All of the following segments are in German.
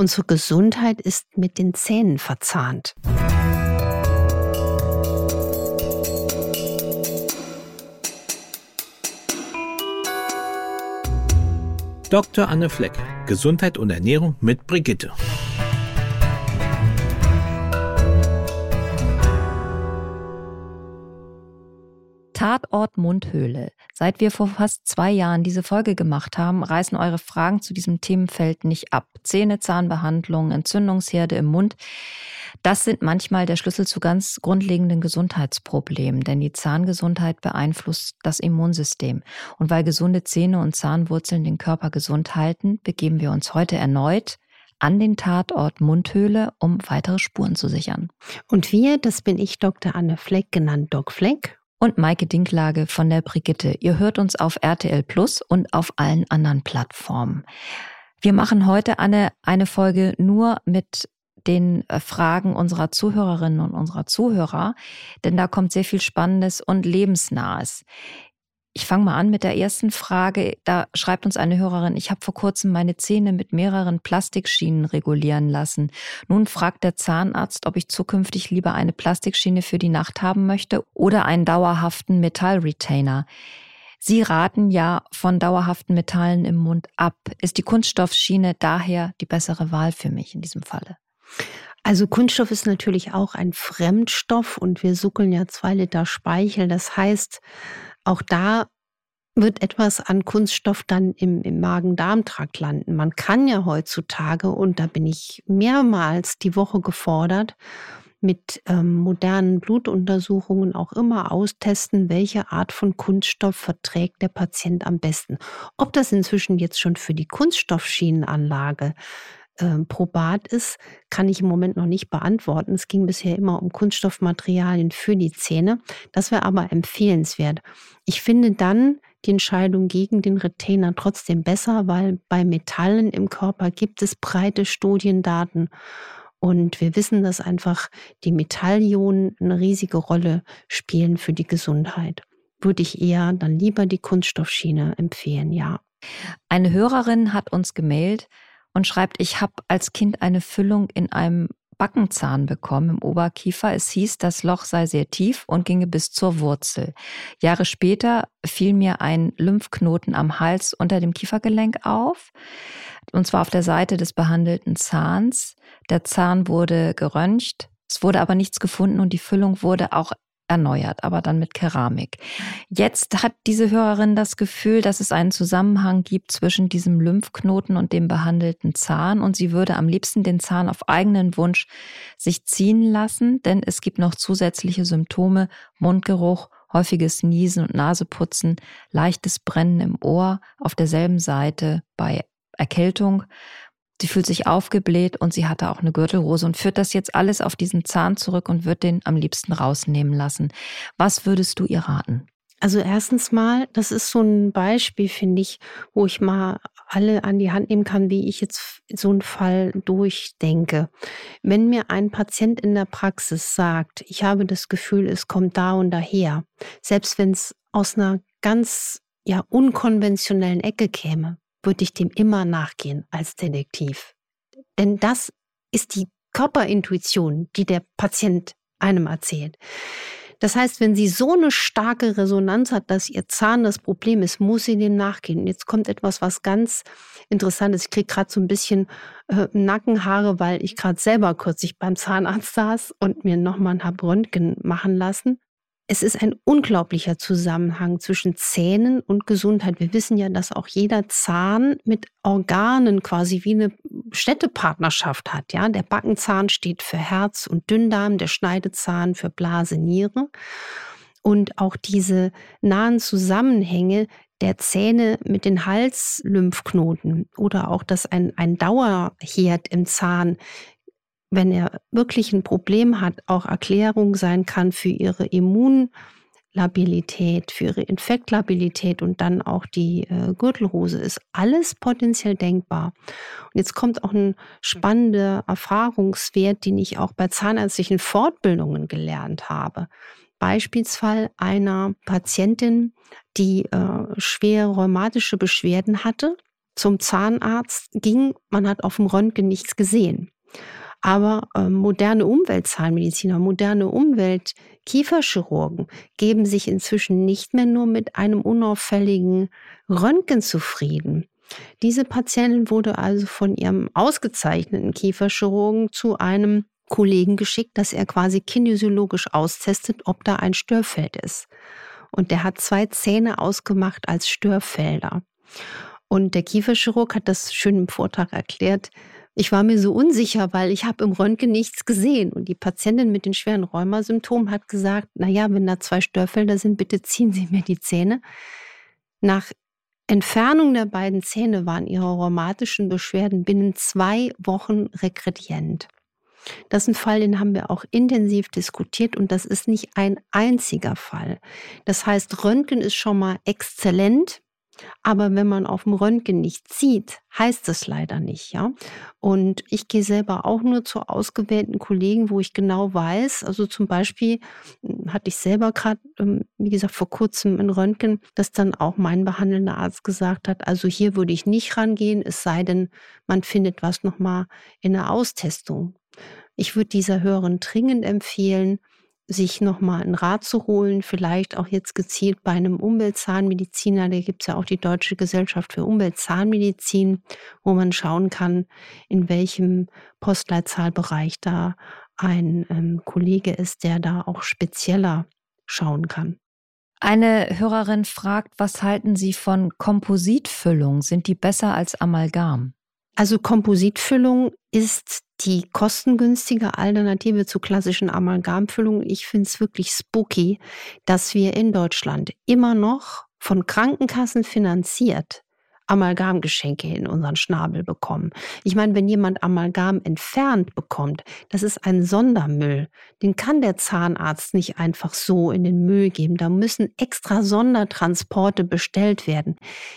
Unsere Gesundheit ist mit den Zähnen verzahnt. Dr. Anne Fleck, Gesundheit und Ernährung mit Brigitte. Tatort Mundhöhle. Seit wir vor fast zwei Jahren diese Folge gemacht haben, reißen eure Fragen zu diesem Themenfeld nicht ab. Zähne, Zahnbehandlung, Entzündungsherde im Mund. Das sind manchmal der Schlüssel zu ganz grundlegenden Gesundheitsproblemen, denn die Zahngesundheit beeinflusst das Immunsystem. Und weil gesunde Zähne und Zahnwurzeln den Körper gesund halten, begeben wir uns heute erneut an den Tatort Mundhöhle, um weitere Spuren zu sichern. Und wir, das bin ich, Dr. Anne Fleck, genannt Doc Fleck und Maike Dinklage von der Brigitte. Ihr hört uns auf RTL Plus und auf allen anderen Plattformen. Wir machen heute eine, eine Folge nur mit den äh, Fragen unserer Zuhörerinnen und unserer Zuhörer, denn da kommt sehr viel Spannendes und Lebensnahes. Ich fange mal an mit der ersten Frage. Da schreibt uns eine Hörerin, ich habe vor kurzem meine Zähne mit mehreren Plastikschienen regulieren lassen. Nun fragt der Zahnarzt, ob ich zukünftig lieber eine Plastikschiene für die Nacht haben möchte oder einen dauerhaften Metallretainer. Sie raten ja von dauerhaften Metallen im Mund ab. Ist die Kunststoffschiene daher die bessere Wahl für mich in diesem Falle? Also Kunststoff ist natürlich auch ein Fremdstoff und wir suckeln ja zwei Liter Speichel. Das heißt, auch da wird etwas an Kunststoff dann im, im Magen-Darm-Trakt landen. Man kann ja heutzutage, und da bin ich mehrmals die Woche gefordert, mit ähm, modernen Blutuntersuchungen auch immer austesten, welche Art von Kunststoff verträgt der Patient am besten. Ob das inzwischen jetzt schon für die Kunststoffschienenanlage äh, probat ist, kann ich im Moment noch nicht beantworten. Es ging bisher immer um Kunststoffmaterialien für die Zähne. Das wäre aber empfehlenswert. Ich finde dann die Entscheidung gegen den Retainer trotzdem besser, weil bei Metallen im Körper gibt es breite Studiendaten. Und wir wissen, dass einfach die Metallionen eine riesige Rolle spielen für die Gesundheit. Würde ich eher dann lieber die Kunststoffschiene empfehlen, ja. Eine Hörerin hat uns gemeldet, und schreibt, ich habe als Kind eine Füllung in einem Backenzahn bekommen im Oberkiefer. Es hieß, das Loch sei sehr tief und ginge bis zur Wurzel. Jahre später fiel mir ein Lymphknoten am Hals unter dem Kiefergelenk auf, und zwar auf der Seite des behandelten Zahns. Der Zahn wurde geröntgt, es wurde aber nichts gefunden und die Füllung wurde auch erneuert, aber dann mit Keramik. Jetzt hat diese Hörerin das Gefühl, dass es einen Zusammenhang gibt zwischen diesem Lymphknoten und dem behandelten Zahn und sie würde am liebsten den Zahn auf eigenen Wunsch sich ziehen lassen, denn es gibt noch zusätzliche Symptome, Mundgeruch, häufiges Niesen und Naseputzen, leichtes Brennen im Ohr auf derselben Seite bei Erkältung Sie fühlt sich aufgebläht und sie hatte auch eine Gürtelrose und führt das jetzt alles auf diesen Zahn zurück und wird den am liebsten rausnehmen lassen. Was würdest du ihr raten? Also erstens mal, das ist so ein Beispiel, finde ich, wo ich mal alle an die Hand nehmen kann, wie ich jetzt so einen Fall durchdenke. Wenn mir ein Patient in der Praxis sagt, ich habe das Gefühl, es kommt da und daher, selbst wenn es aus einer ganz ja unkonventionellen Ecke käme, würde ich dem immer nachgehen als Detektiv. Denn das ist die Körperintuition, die der Patient einem erzählt. Das heißt, wenn sie so eine starke Resonanz hat, dass ihr Zahn das Problem ist, muss sie dem nachgehen. Jetzt kommt etwas, was ganz Interessantes. Ich kriege gerade so ein bisschen äh, Nackenhaare, weil ich gerade selber kürzlich beim Zahnarzt saß und mir nochmal ein Röntgen machen lassen es ist ein unglaublicher Zusammenhang zwischen Zähnen und Gesundheit. Wir wissen ja, dass auch jeder Zahn mit Organen quasi wie eine Städtepartnerschaft hat. Ja, der Backenzahn steht für Herz und Dünndarm, der Schneidezahn für Blase, Niere. Und auch diese nahen Zusammenhänge der Zähne mit den Halslymphknoten oder auch, dass ein, ein Dauerherd im Zahn wenn er wirklich ein Problem hat, auch Erklärung sein kann für ihre Immunlabilität, für ihre Infektlabilität und dann auch die äh, Gürtelrose, ist alles potenziell denkbar. Und jetzt kommt auch ein spannender Erfahrungswert, den ich auch bei zahnärztlichen Fortbildungen gelernt habe. Beispielsfall einer Patientin, die äh, schwere rheumatische Beschwerden hatte zum Zahnarzt ging, man hat auf dem Röntgen nichts gesehen. Aber äh, moderne Umweltzahnmediziner, moderne Umweltkieferchirurgen geben sich inzwischen nicht mehr nur mit einem unauffälligen Röntgen zufrieden. Diese Patientin wurde also von ihrem ausgezeichneten Kieferchirurgen zu einem Kollegen geschickt, dass er quasi kinesiologisch austestet, ob da ein Störfeld ist. Und der hat zwei Zähne ausgemacht als Störfelder. Und der Kieferchirurg hat das schön im Vortrag erklärt. Ich war mir so unsicher, weil ich habe im Röntgen nichts gesehen. Und die Patientin mit den schweren Rheumasymptomen hat gesagt, na ja, wenn da zwei Störfelder sind, bitte ziehen Sie mir die Zähne. Nach Entfernung der beiden Zähne waren ihre rheumatischen Beschwerden binnen zwei Wochen regredient. Das ist ein Fall, den haben wir auch intensiv diskutiert und das ist nicht ein einziger Fall. Das heißt, Röntgen ist schon mal exzellent, aber wenn man auf dem Röntgen nicht sieht, heißt das leider nicht, ja. Und ich gehe selber auch nur zu ausgewählten Kollegen, wo ich genau weiß, also zum Beispiel hm, hatte ich selber gerade, ähm, wie gesagt, vor kurzem ein Röntgen, dass dann auch mein behandelnder Arzt gesagt hat, also hier würde ich nicht rangehen, es sei denn, man findet was nochmal in der Austestung. Ich würde dieser Hörerin dringend empfehlen, sich nochmal einen Rat zu holen, vielleicht auch jetzt gezielt bei einem Umweltzahnmediziner. Da gibt es ja auch die Deutsche Gesellschaft für Umweltzahnmedizin, wo man schauen kann, in welchem Postleitzahlbereich da ein ähm, Kollege ist, der da auch spezieller schauen kann. Eine Hörerin fragt, was halten Sie von Kompositfüllung? Sind die besser als Amalgam? Also Kompositfüllung ist die kostengünstige Alternative zu klassischen Amalgamfüllungen. Ich finde es wirklich spooky, dass wir in Deutschland immer noch von Krankenkassen finanziert Amalgamgeschenke in unseren Schnabel bekommen. Ich meine, wenn jemand Amalgam entfernt bekommt, das ist ein Sondermüll. Den kann der Zahnarzt nicht einfach so in den Müll geben. Da müssen extra Sondertransporte bestellt werden.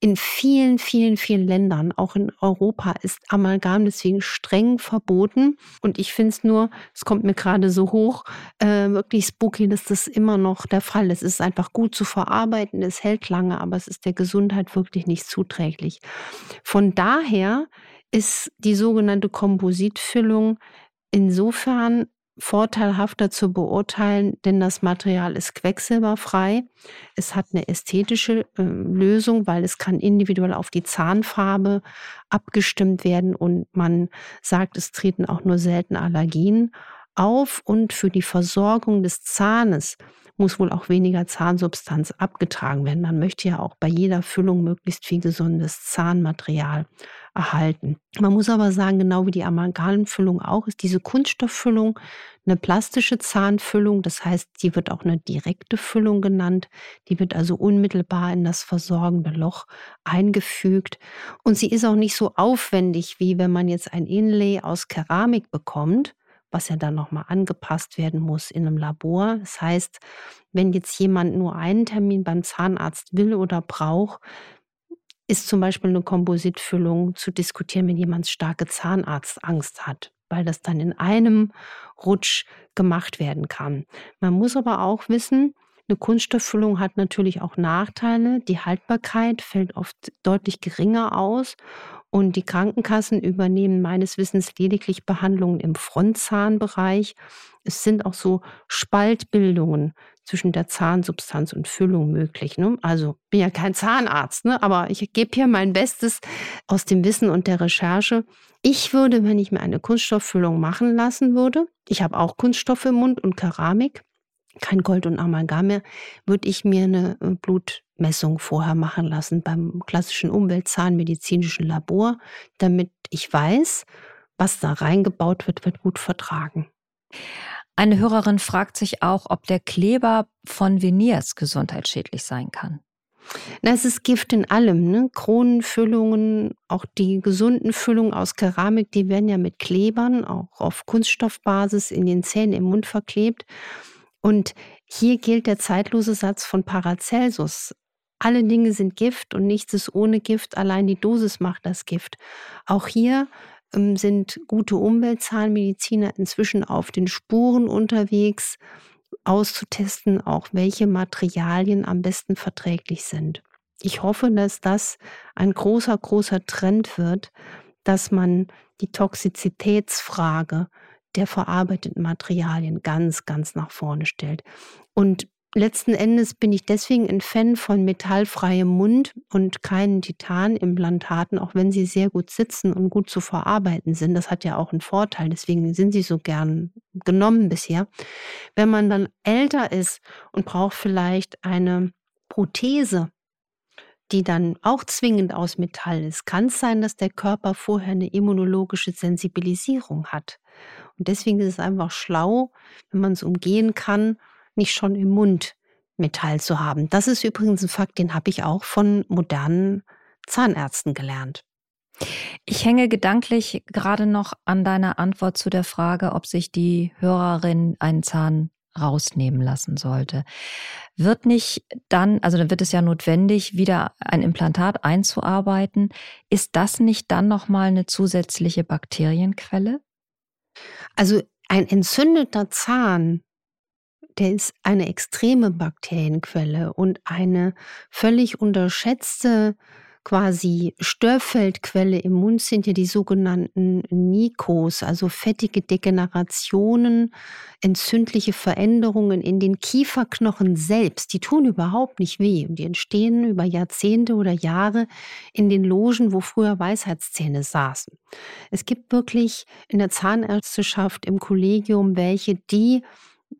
In vielen, vielen, vielen Ländern, auch in Europa, ist Amalgam deswegen streng verboten. Und ich finde es nur, es kommt mir gerade so hoch, äh, wirklich spooky, dass das immer noch der Fall ist. Es ist einfach gut zu verarbeiten, es hält lange, aber es ist der Gesundheit wirklich nicht zuträglich tatsächlich. Von daher ist die sogenannte Kompositfüllung insofern vorteilhafter zu beurteilen, denn das Material ist quecksilberfrei. Es hat eine ästhetische äh, Lösung, weil es kann individuell auf die Zahnfarbe abgestimmt werden und man sagt, es treten auch nur selten Allergien auf und für die Versorgung des Zahnes muss wohl auch weniger Zahnsubstanz abgetragen werden. Man möchte ja auch bei jeder Füllung möglichst viel gesundes Zahnmaterial erhalten. Man muss aber sagen, genau wie die Amalgamfüllung auch, ist diese Kunststofffüllung eine plastische Zahnfüllung. Das heißt, die wird auch eine direkte Füllung genannt. Die wird also unmittelbar in das versorgende Loch eingefügt. Und sie ist auch nicht so aufwendig, wie wenn man jetzt ein Inlay aus Keramik bekommt was ja dann nochmal angepasst werden muss in einem Labor. Das heißt, wenn jetzt jemand nur einen Termin beim Zahnarzt will oder braucht, ist zum Beispiel eine Kompositfüllung zu diskutieren, wenn jemand starke Zahnarztangst hat, weil das dann in einem Rutsch gemacht werden kann. Man muss aber auch wissen, eine Kunststofffüllung hat natürlich auch Nachteile. Die Haltbarkeit fällt oft deutlich geringer aus und die Krankenkassen übernehmen meines Wissens lediglich Behandlungen im Frontzahnbereich. Es sind auch so Spaltbildungen zwischen der Zahnsubstanz und Füllung möglich. Ne? Also bin ja kein Zahnarzt, ne? aber ich gebe hier mein Bestes aus dem Wissen und der Recherche. Ich würde, wenn ich mir eine Kunststofffüllung machen lassen würde, ich habe auch Kunststoffe im Mund und Keramik, kein Gold und Amalgam mehr, würde ich mir eine äh, Blutmessung vorher machen lassen beim klassischen Umweltzahnmedizinischen Labor, damit ich weiß, was da reingebaut wird, wird gut vertragen. Eine Hörerin fragt sich auch, ob der Kleber von Veneers gesundheitsschädlich sein kann. Na, es ist Gift in allem, ne? Kronenfüllungen, auch die gesunden Füllungen aus Keramik, die werden ja mit Klebern, auch auf Kunststoffbasis in den Zähnen im Mund verklebt. Und hier gilt der zeitlose Satz von Paracelsus. Alle Dinge sind Gift und nichts ist ohne Gift, allein die Dosis macht das Gift. Auch hier ähm, sind gute Umweltzahnmediziner inzwischen auf den Spuren unterwegs, auszutesten, auch welche Materialien am besten verträglich sind. ich hoffe, dass das ein großer, großer Trend wird, dass man die Toxizitätsfrage der verarbeiteten Materialien ganz, ganz nach vorne stellt. Und letzten Endes bin ich deswegen ein Fan von metallfreiem Mund und keinen Titanimplantaten, auch wenn sie sehr gut sitzen und gut zu verarbeiten sind. Das hat ja auch einen Vorteil, deswegen sind sie so gern genommen bisher. Wenn man dann älter ist und braucht vielleicht eine Prothese, die dann auch zwingend aus Metall ist, kann es sein, dass der Körper vorher eine immunologische Sensibilisierung hat. Und deswegen ist es einfach schlau, wenn man es umgehen kann, nicht schon im Mund Metall zu haben. Das ist übrigens ein Fakt, den habe ich auch von modernen Zahnärzten gelernt. Ich hänge gedanklich gerade noch an deiner Antwort zu der Frage, ob sich die Hörerin einen Zahn rausnehmen lassen sollte. Wird nicht dann, also dann wird es ja notwendig, wieder ein Implantat einzuarbeiten. Ist das nicht dann nochmal eine zusätzliche Bakterienquelle? Also ein entzündeter Zahn, der ist eine extreme Bakterienquelle und eine völlig unterschätzte quasi Störfeldquelle im Mund sind ja die sogenannten Nikos, also fettige Degenerationen, entzündliche Veränderungen in den Kieferknochen selbst. Die tun überhaupt nicht weh und die entstehen über Jahrzehnte oder Jahre in den Logen, wo früher Weisheitszähne saßen. Es gibt wirklich in der Zahnärzteschaft im Kollegium welche, die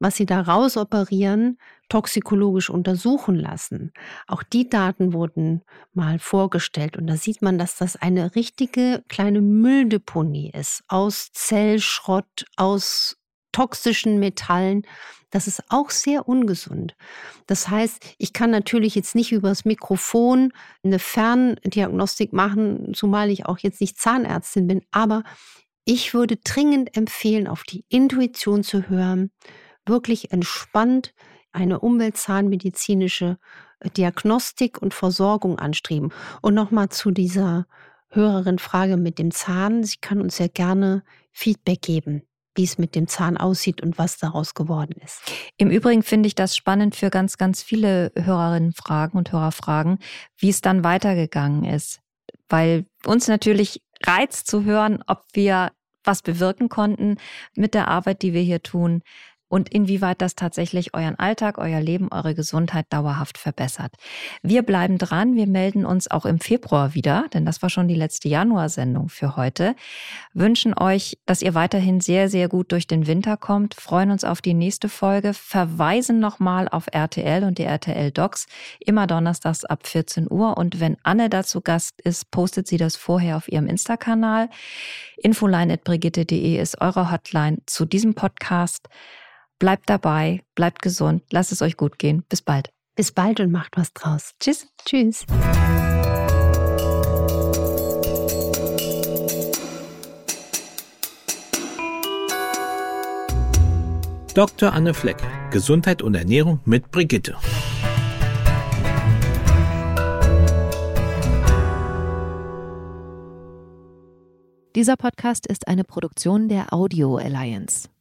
was sie da rausoperieren, toxikologisch untersuchen lassen. Auch die Daten wurden mal vorgestellt und da sieht man, dass das eine richtige kleine Mülldeponie ist aus Zellschrott, aus toxischen Metallen. Das ist auch sehr ungesund. Das heißt, ich kann natürlich jetzt nicht übers Mikrofon eine Ferndiagnostik machen, zumal ich auch jetzt nicht Zahnärztin bin, aber ich würde dringend empfehlen, auf die Intuition zu hören, wirklich entspannt eine umweltzahnmedizinische äh, Diagnostik und Versorgung anstreben. Und nochmal zu dieser höheren Frage mit dem Zahn. Sie kann uns ja gerne Feedback geben wie es mit dem Zahn aussieht und was daraus geworden ist. Im Übrigen finde ich das spannend für ganz, ganz viele Hörerinnenfragen und Hörerfragen, wie es dann weitergegangen ist. Weil uns natürlich reizt zu hören, ob wir was bewirken konnten mit der Arbeit, die wir hier tun und inwieweit das tatsächlich euren Alltag, euer Leben, eure Gesundheit dauerhaft verbessert. Wir bleiben dran. Wir melden uns auch im Februar wieder, denn das war schon die letzte Januarsendung für heute. Wünschen euch, dass ihr weiterhin sehr, sehr gut durch den Winter kommt, freuen uns auf die nächste Folge, verweisen nochmal auf RTL und die RTL Docs, immer donnerstags ab 14 Uhr. Und wenn Anne dazu Gast ist, postet sie das vorher auf ihrem Insta-Kanal. Infoline.brigitte.de ist eure Hotline zu diesem Podcast. Bleibt dabei, bleibt gesund, lasst es euch gut gehen. Bis bald. Bis bald und macht was draus. Tschüss. Tschüss. Dr. Anne Fleck, Gesundheit und Ernährung mit Brigitte. Dieser Podcast ist eine Produktion der Audio Alliance.